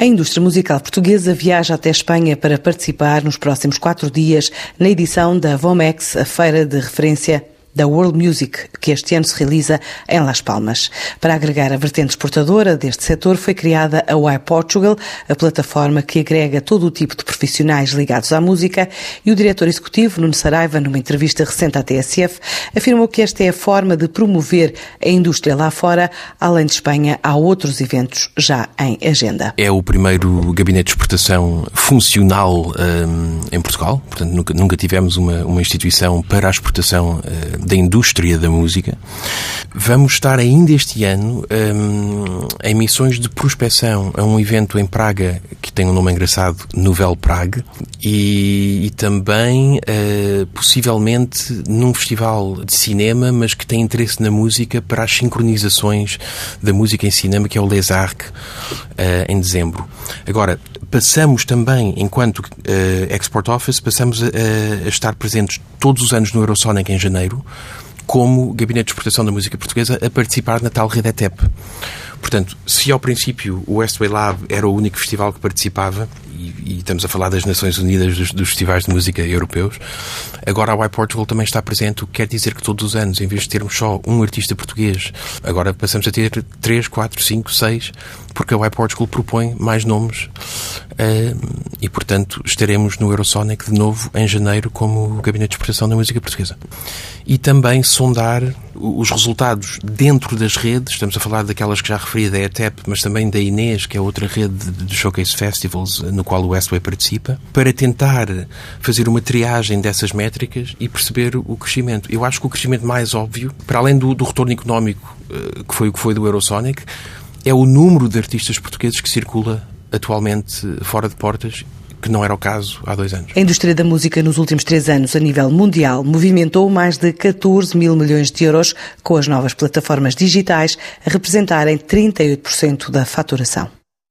A indústria musical portuguesa viaja até Espanha para participar nos próximos quatro dias na edição da VOMEX, a feira de referência da World Music, que este ano se realiza em Las Palmas. Para agregar a vertente exportadora deste setor, foi criada a Y Portugal, a plataforma que agrega todo o tipo de profissionais ligados à música, e o diretor executivo, Nuno Saraiva, numa entrevista recente à TSF, afirmou que esta é a forma de promover a indústria lá fora. Além de Espanha, há outros eventos já em agenda. É o primeiro gabinete de exportação funcional um, em Portugal, portanto nunca, nunca tivemos uma, uma instituição para a exportação uh, da indústria da música. Vamos estar ainda este ano um, em missões de prospecção a um evento em Praga que tem um nome engraçado, Nouvelle Prague, e, e também uh, possivelmente num festival de cinema, mas que tem interesse na música para as sincronizações da música em cinema, que é o Les Arcs, uh, em dezembro. Agora, passamos também, enquanto uh, Export Office, passamos a, a, estar presentes todos os anos no Eurosonic em janeiro, como Gabinete de Exportação da Música Portuguesa, a participar na tal rede ETEP. Portanto, se ao princípio o Westway Lab era o único festival que participava, e, e estamos a falar das Nações Unidas dos, dos, festivais de música europeus, agora a Y Portugal também está presente, o que quer dizer que todos os anos, em vez de termos só um artista português, agora passamos a ter três, quatro, cinco, seis, porque a Y Portugal propõe mais nomes uh, e, portanto, estaremos no Eurosonic de novo em janeiro como Gabinete de Exportação da Música Portuguesa. E também sondar os resultados dentro das redes, estamos a falar daquelas que já referi da ETEP, mas também da Inês, que é outra rede de Showcase Festivals no qual o Westway participa, para tentar fazer uma triagem dessas métricas e perceber o crescimento. Eu acho que o crescimento mais óbvio, para além do, do retorno económico uh, que foi o que foi do Eurosonic, é o número de artistas portugueses que circula atualmente fora de portas que não era o caso há dois anos. A indústria da música nos últimos três anos, a nível mundial, movimentou mais de 14 mil milhões de euros, com as novas plataformas digitais a representarem 38% da faturação.